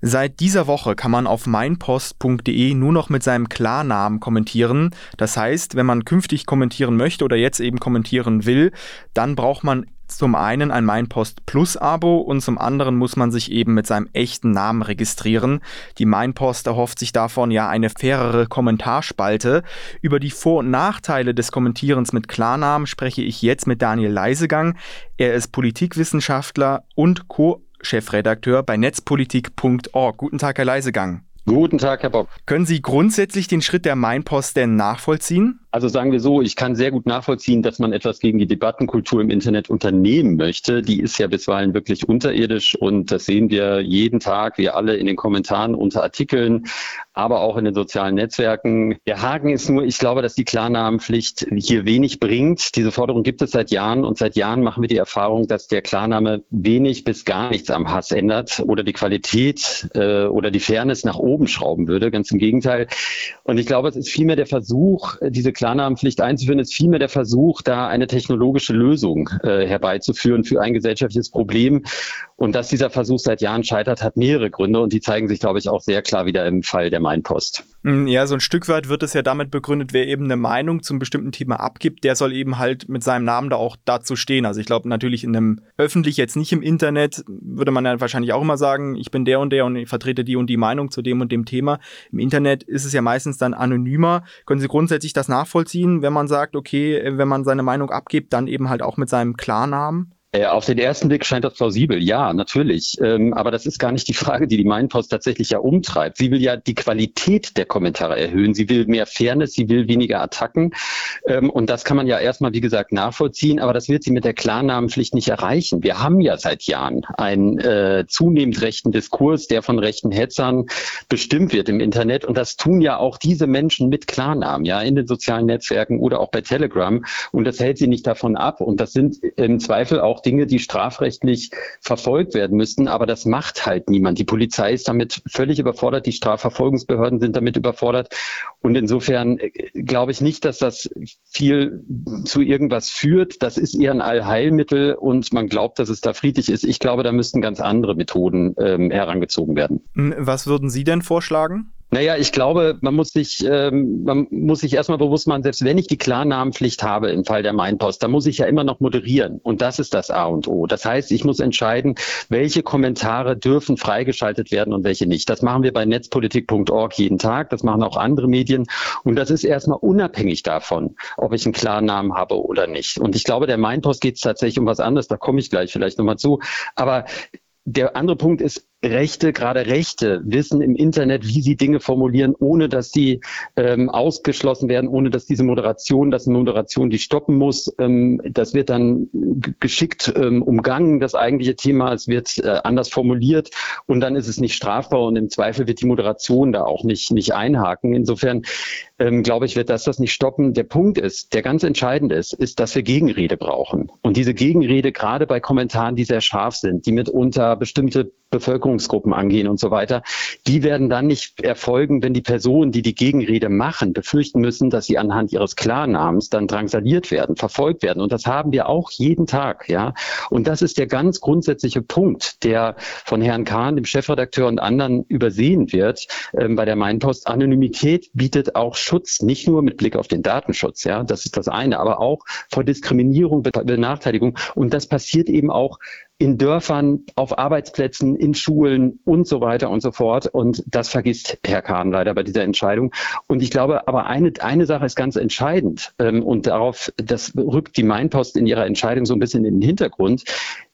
Seit dieser Woche kann man auf meinpost.de nur noch mit seinem Klarnamen kommentieren. Das heißt, wenn man künftig kommentieren möchte oder jetzt eben kommentieren will, dann braucht man zum einen ein Meinpost Plus Abo und zum anderen muss man sich eben mit seinem echten Namen registrieren. Die Meinpost erhofft sich davon ja eine fairere Kommentarspalte. Über die Vor- und Nachteile des Kommentierens mit Klarnamen spreche ich jetzt mit Daniel Leisegang. Er ist Politikwissenschaftler und Co Chefredakteur bei netzpolitik.org. Guten Tag, Herr Leisegang. Guten Tag, Herr Bock. Können Sie grundsätzlich den Schritt der Mainpost denn nachvollziehen? Also sagen wir so, ich kann sehr gut nachvollziehen, dass man etwas gegen die Debattenkultur im Internet unternehmen möchte. Die ist ja bisweilen wirklich unterirdisch und das sehen wir jeden Tag, wir alle in den Kommentaren unter Artikeln, aber auch in den sozialen Netzwerken. Der Haken ist nur, ich glaube, dass die Klarnamenpflicht hier wenig bringt. Diese Forderung gibt es seit Jahren und seit Jahren machen wir die Erfahrung, dass der Klarname wenig bis gar nichts am Hass ändert oder die Qualität äh, oder die Fairness nach oben schrauben würde. Ganz im Gegenteil. Und ich glaube, es ist vielmehr der Versuch, diese Klarnamenpflicht einzuführen, ist vielmehr der Versuch, da eine technologische Lösung äh, herbeizuführen für ein gesellschaftliches Problem. Und dass dieser Versuch seit Jahren scheitert, hat mehrere Gründe und die zeigen sich, glaube ich, auch sehr klar wieder im Fall der Mainpost. Hm, ja, so ein Stück weit wird es ja damit begründet, wer eben eine Meinung zum bestimmten Thema abgibt, der soll eben halt mit seinem Namen da auch dazu stehen. Also ich glaube natürlich in einem öffentlich jetzt nicht im Internet würde man ja wahrscheinlich auch immer sagen, ich bin der und der und ich vertrete die und die Meinung zu dem und dem Thema. Im Internet ist es ja meistens dann anonymer. Können Sie grundsätzlich das nachvollziehen, wenn man sagt, okay, wenn man seine Meinung abgibt, dann eben halt auch mit seinem Klarnamen? Äh, auf den ersten Blick scheint das plausibel, ja, natürlich. Ähm, aber das ist gar nicht die Frage, die die Mainpost tatsächlich ja umtreibt. Sie will ja die Qualität der Kommentare erhöhen. Sie will mehr Fairness, sie will weniger Attacken. Ähm, und das kann man ja erstmal, wie gesagt, nachvollziehen. Aber das wird sie mit der Klarnamenpflicht nicht erreichen. Wir haben ja seit Jahren einen äh, zunehmend rechten Diskurs, der von rechten Hetzern bestimmt wird im Internet. Und das tun ja auch diese Menschen mit Klarnamen, ja, in den sozialen Netzwerken oder auch bei Telegram. Und das hält sie nicht davon ab. Und das sind im Zweifel auch auch Dinge, die strafrechtlich verfolgt werden müssten, aber das macht halt niemand. Die Polizei ist damit völlig überfordert, die Strafverfolgungsbehörden sind damit überfordert und insofern äh, glaube ich nicht, dass das viel zu irgendwas führt. Das ist eher ein Allheilmittel und man glaubt, dass es da friedlich ist. Ich glaube, da müssten ganz andere Methoden ähm, herangezogen werden. Hm, was würden Sie denn vorschlagen? Naja, ich glaube, man muss sich, ähm, man muss sich erstmal bewusst machen, selbst wenn ich die Klarnamenpflicht habe im Fall der Mainpost, dann muss ich ja immer noch moderieren. Und das ist das A und O. Das heißt, ich muss entscheiden, welche Kommentare dürfen freigeschaltet werden und welche nicht. Das machen wir bei netzpolitik.org jeden Tag. Das machen auch andere Medien. Und das ist erstmal unabhängig davon, ob ich einen Klarnamen habe oder nicht. Und ich glaube, der Mainpost geht es tatsächlich um was anderes. Da komme ich gleich vielleicht nochmal zu. Aber der andere Punkt ist, Rechte, gerade Rechte, wissen im Internet, wie sie Dinge formulieren, ohne dass sie ähm, ausgeschlossen werden, ohne dass diese Moderation, dass eine Moderation die stoppen muss. Ähm, das wird dann geschickt ähm, umgangen, das eigentliche Thema. Es wird äh, anders formuliert und dann ist es nicht strafbar und im Zweifel wird die Moderation da auch nicht, nicht einhaken. Insofern ähm, glaube ich, wird das das nicht stoppen. Der Punkt ist, der ganz entscheidend ist, ist, dass wir Gegenrede brauchen. Und diese Gegenrede, gerade bei Kommentaren, die sehr scharf sind, die mitunter bestimmte Bevölkerungsgruppen angehen und so weiter, die werden dann nicht erfolgen, wenn die Personen, die die Gegenrede machen, befürchten müssen, dass sie anhand ihres Klarnamens dann drangsaliert werden, verfolgt werden. Und das haben wir auch jeden Tag, ja. Und das ist der ganz grundsätzliche Punkt, der von Herrn Kahn, dem Chefredakteur und anderen übersehen wird ähm, bei der Mainpost. Anonymität bietet auch Schutz, nicht nur mit Blick auf den Datenschutz, ja, das ist das eine, aber auch vor Diskriminierung, Benachteiligung. Und das passiert eben auch in Dörfern, auf Arbeitsplätzen, in Schulen und so weiter und so fort. Und das vergisst Herr Kahn leider bei dieser Entscheidung. Und ich glaube, aber eine, eine Sache ist ganz entscheidend. Ähm, und darauf, das rückt die Mainpost in ihrer Entscheidung so ein bisschen in den Hintergrund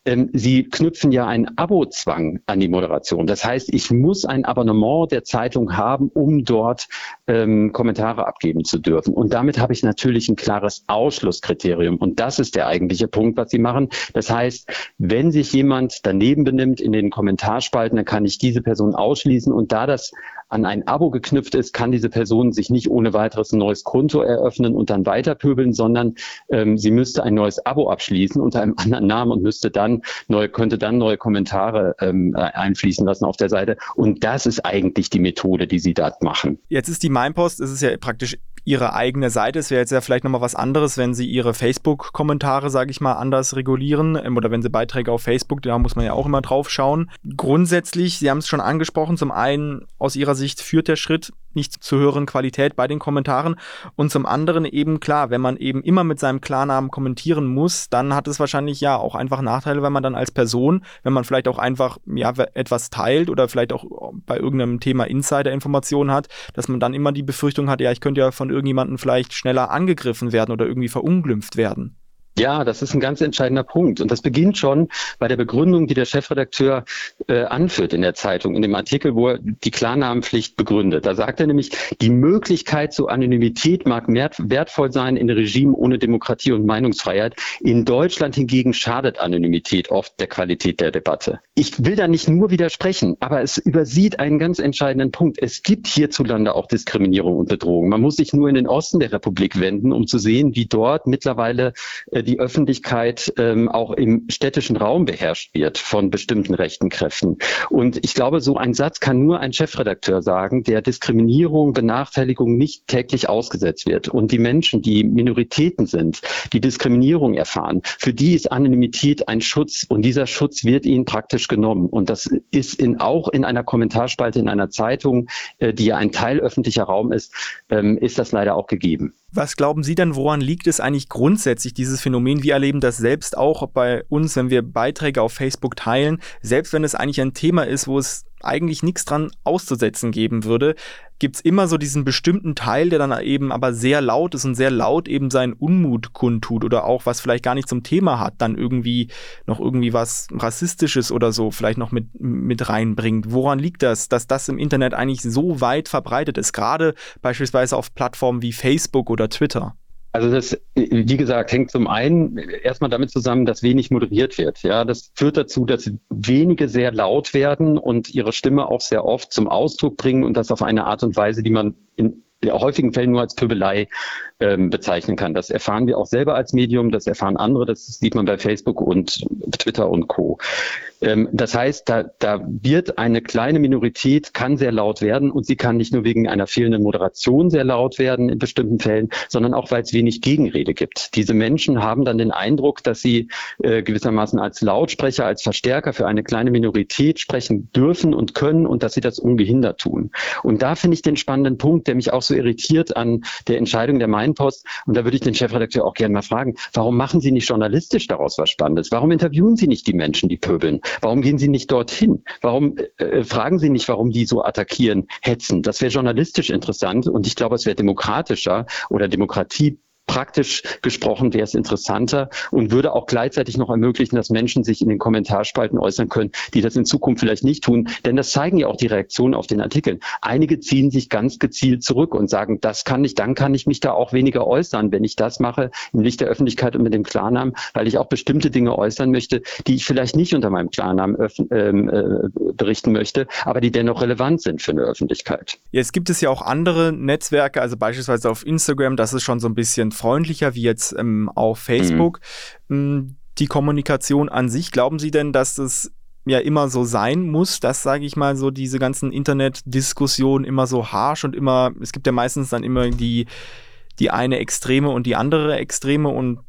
ähm, Sie knüpfen ja einen Abozwang an die Moderation. Das heißt, ich muss ein Abonnement der Zeitung haben, um dort ähm, Kommentare abgeben zu dürfen. Und damit habe ich natürlich ein klares Ausschlusskriterium. Und das ist der eigentliche Punkt, was Sie machen. Das heißt, wenn sich jemand daneben benimmt in den Kommentarspalten, dann kann ich diese Person ausschließen. Und da das an ein Abo geknüpft ist, kann diese Person sich nicht ohne weiteres ein neues Konto eröffnen und dann weiterpöbeln, sondern ähm, sie müsste ein neues Abo abschließen unter einem anderen Namen und müsste dann neue, könnte dann neue Kommentare ähm, einfließen lassen auf der Seite. Und das ist eigentlich die Methode, die sie da machen. Jetzt ist die Mainpost, es ist ja praktisch ihre eigene Seite. Es wäre jetzt ja vielleicht nochmal was anderes, wenn sie ihre Facebook-Kommentare, sage ich mal, anders regulieren ähm, oder wenn sie Beiträge auf Facebook, da muss man ja auch immer drauf schauen. Grundsätzlich, Sie haben es schon angesprochen, zum einen aus Ihrer Sicht führt der Schritt nicht zu höheren Qualität bei den Kommentaren und zum anderen eben klar, wenn man eben immer mit seinem Klarnamen kommentieren muss, dann hat es wahrscheinlich ja auch einfach Nachteile, weil man dann als Person, wenn man vielleicht auch einfach ja etwas teilt oder vielleicht auch bei irgendeinem Thema Insider-Informationen hat, dass man dann immer die Befürchtung hat, ja, ich könnte ja von irgendjemandem vielleicht schneller angegriffen werden oder irgendwie verunglimpft werden. Ja, das ist ein ganz entscheidender Punkt. Und das beginnt schon bei der Begründung, die der Chefredakteur äh, anführt in der Zeitung, in dem Artikel, wo er die Klarnamenpflicht begründet. Da sagt er nämlich, die Möglichkeit zur Anonymität mag wertvoll sein in Regimen ohne Demokratie und Meinungsfreiheit. In Deutschland hingegen schadet Anonymität oft der Qualität der Debatte. Ich will da nicht nur widersprechen, aber es übersieht einen ganz entscheidenden Punkt. Es gibt hierzulande auch Diskriminierung und Bedrohung. Man muss sich nur in den Osten der Republik wenden, um zu sehen, wie dort mittlerweile äh, die Öffentlichkeit ähm, auch im städtischen Raum beherrscht wird von bestimmten rechten Kräften. Und ich glaube, so ein Satz kann nur ein Chefredakteur sagen, der Diskriminierung, Benachteiligung nicht täglich ausgesetzt wird. Und die Menschen, die Minoritäten sind, die Diskriminierung erfahren, für die ist Anonymität ein Schutz. Und dieser Schutz wird ihnen praktisch genommen. Und das ist in, auch in einer Kommentarspalte in einer Zeitung, äh, die ja ein Teil öffentlicher Raum ist, ähm, ist das leider auch gegeben. Was glauben Sie denn, woran liegt es eigentlich grundsätzlich, dieses Phänomen? Wir erleben das selbst auch bei uns, wenn wir Beiträge auf Facebook teilen, selbst wenn es eigentlich ein Thema ist, wo es eigentlich nichts dran auszusetzen geben würde, gibt es immer so diesen bestimmten Teil, der dann eben aber sehr laut ist und sehr laut eben seinen Unmut kundtut oder auch was vielleicht gar nicht zum Thema hat, dann irgendwie noch irgendwie was Rassistisches oder so vielleicht noch mit, mit reinbringt. Woran liegt das, dass das im Internet eigentlich so weit verbreitet ist, gerade beispielsweise auf Plattformen wie Facebook oder Twitter? Also das, wie gesagt, hängt zum einen erstmal damit zusammen, dass wenig moderiert wird. Ja, das führt dazu, dass wenige sehr laut werden und ihre Stimme auch sehr oft zum Ausdruck bringen und das auf eine Art und Weise, die man in häufigen Fällen nur als Pöbelei ähm, bezeichnen kann. Das erfahren wir auch selber als Medium, das erfahren andere, das sieht man bei Facebook und Twitter und Co. Ähm, das heißt, da, da wird eine kleine Minorität, kann sehr laut werden und sie kann nicht nur wegen einer fehlenden Moderation sehr laut werden in bestimmten Fällen, sondern auch, weil es wenig Gegenrede gibt. Diese Menschen haben dann den Eindruck, dass sie äh, gewissermaßen als Lautsprecher, als Verstärker für eine kleine Minorität sprechen dürfen und können und dass sie das ungehindert tun. Und da finde ich den spannenden Punkt, der mich auch so irritiert an der Entscheidung der Mainpost. Und da würde ich den Chefredakteur auch gerne mal fragen, warum machen Sie nicht journalistisch daraus was Spannendes? Warum interviewen Sie nicht die Menschen, die pöbeln? Warum gehen Sie nicht dorthin? Warum äh, fragen Sie nicht, warum die so attackieren, hetzen? Das wäre journalistisch interessant und ich glaube, es wäre demokratischer oder Demokratie praktisch gesprochen wäre es interessanter und würde auch gleichzeitig noch ermöglichen, dass Menschen sich in den Kommentarspalten äußern können, die das in Zukunft vielleicht nicht tun. Denn das zeigen ja auch die Reaktionen auf den Artikeln. Einige ziehen sich ganz gezielt zurück und sagen, das kann ich, dann kann ich mich da auch weniger äußern, wenn ich das mache im Licht der Öffentlichkeit und mit dem Klarnamen, weil ich auch bestimmte Dinge äußern möchte, die ich vielleicht nicht unter meinem Klarnamen ähm, äh, berichten möchte, aber die dennoch relevant sind für eine Öffentlichkeit. Jetzt gibt es ja auch andere Netzwerke, also beispielsweise auf Instagram, das ist schon so ein bisschen freundlicher wie jetzt ähm, auf Facebook. Mhm. Ähm, die Kommunikation an sich, glauben Sie denn, dass das ja immer so sein muss, dass, sage ich mal, so diese ganzen Internetdiskussionen immer so harsh und immer, es gibt ja meistens dann immer die, die eine Extreme und die andere Extreme und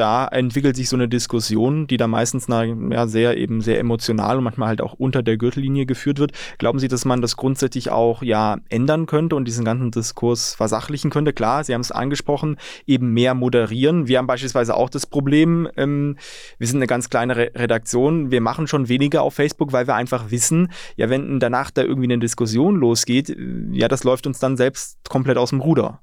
da entwickelt sich so eine Diskussion, die da meistens na, ja, sehr eben sehr emotional und manchmal halt auch unter der Gürtellinie geführt wird. Glauben Sie, dass man das grundsätzlich auch ja ändern könnte und diesen ganzen Diskurs versachlichen könnte? Klar, Sie haben es angesprochen, eben mehr moderieren. Wir haben beispielsweise auch das Problem, ähm, wir sind eine ganz kleine Re Redaktion, wir machen schon weniger auf Facebook, weil wir einfach wissen, ja, wenn danach da irgendwie eine Diskussion losgeht, ja, das läuft uns dann selbst komplett aus dem Ruder.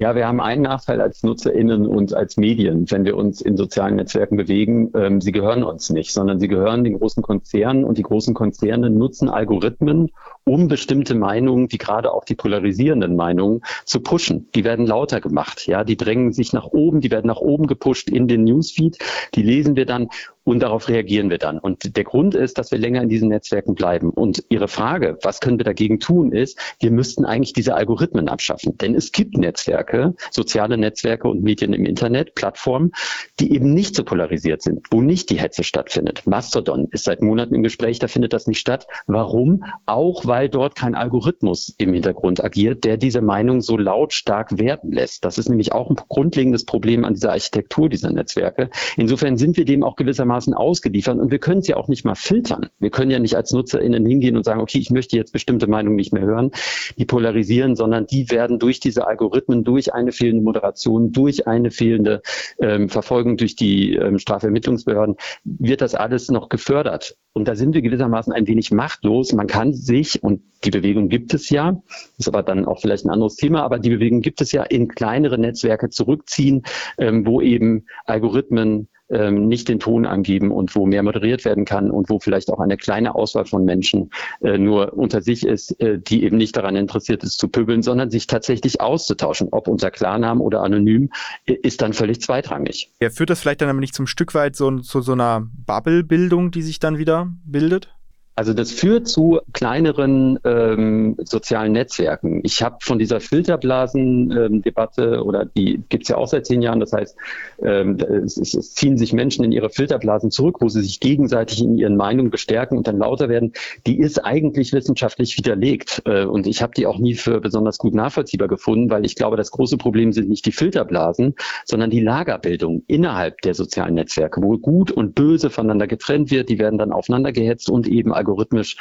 Ja, wir haben einen Nachteil als NutzerInnen und als Medien, wenn wir uns in sozialen Netzwerken bewegen. Ähm, sie gehören uns nicht, sondern sie gehören den großen Konzernen und die großen Konzerne nutzen Algorithmen, um bestimmte Meinungen, die gerade auch die polarisierenden Meinungen, zu pushen. Die werden lauter gemacht. Ja, die drängen sich nach oben, die werden nach oben gepusht in den Newsfeed. Die lesen wir dann und darauf reagieren wir dann. Und der Grund ist, dass wir länger in diesen Netzwerken bleiben. Und Ihre Frage, was können wir dagegen tun, ist, wir müssten eigentlich diese Algorithmen abschaffen. Denn es gibt Netzwerke, soziale Netzwerke und Medien im Internet, Plattformen, die eben nicht so polarisiert sind, wo nicht die Hetze stattfindet. Mastodon ist seit Monaten im Gespräch, da findet das nicht statt. Warum? Auch weil dort kein Algorithmus im Hintergrund agiert, der diese Meinung so lautstark werden lässt. Das ist nämlich auch ein grundlegendes Problem an dieser Architektur dieser Netzwerke. Insofern sind wir dem auch gewissermaßen ausgeliefert und wir können sie auch nicht mal filtern. Wir können ja nicht als NutzerInnen hingehen und sagen, okay, ich möchte jetzt bestimmte Meinungen nicht mehr hören, die polarisieren, sondern die werden durch diese Algorithmen, durch eine fehlende Moderation, durch eine fehlende ähm, Verfolgung durch die ähm, Strafermittlungsbehörden, wird das alles noch gefördert. Und da sind wir gewissermaßen ein wenig machtlos. Man kann sich, und die Bewegung gibt es ja, ist aber dann auch vielleicht ein anderes Thema, aber die Bewegung gibt es ja in kleinere Netzwerke zurückziehen, ähm, wo eben Algorithmen ähm, nicht den Ton angeben und wo mehr moderiert werden kann und wo vielleicht auch eine kleine Auswahl von Menschen äh, nur unter sich ist, äh, die eben nicht daran interessiert ist zu pöbeln, sondern sich tatsächlich auszutauschen. Ob unser Klarnamen oder anonym, äh, ist dann völlig zweitrangig. Ja, führt das vielleicht dann aber nicht zum Stück weit so, zu so einer Bubble-Bildung, die sich dann wieder bildet? Also das führt zu kleineren ähm, sozialen Netzwerken. Ich habe von dieser Filterblasen-Debatte ähm, oder die gibt's ja auch seit zehn Jahren. Das heißt, ähm, es, es, ziehen sich Menschen in ihre Filterblasen zurück, wo sie sich gegenseitig in ihren Meinungen bestärken und dann lauter werden. Die ist eigentlich wissenschaftlich widerlegt äh, und ich habe die auch nie für besonders gut nachvollziehbar gefunden, weil ich glaube, das große Problem sind nicht die Filterblasen, sondern die Lagerbildung innerhalb der sozialen Netzwerke, wo gut und böse voneinander getrennt wird. Die werden dann aufeinander gehetzt und eben algorithmisch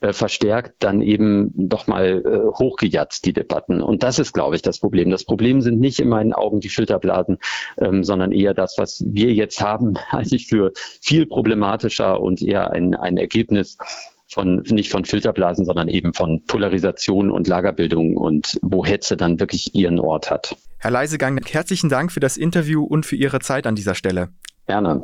äh, verstärkt dann eben doch mal äh, hochgejatzt, die Debatten. Und das ist, glaube ich, das Problem. Das Problem sind nicht in meinen Augen die Filterblasen, ähm, sondern eher das, was wir jetzt haben, halte ich für viel problematischer und eher ein, ein Ergebnis von, nicht von Filterblasen, sondern eben von Polarisation und Lagerbildung und wo Hetze dann wirklich ihren Ort hat. Herr Leisegang, herzlichen Dank für das Interview und für Ihre Zeit an dieser Stelle. Gerne.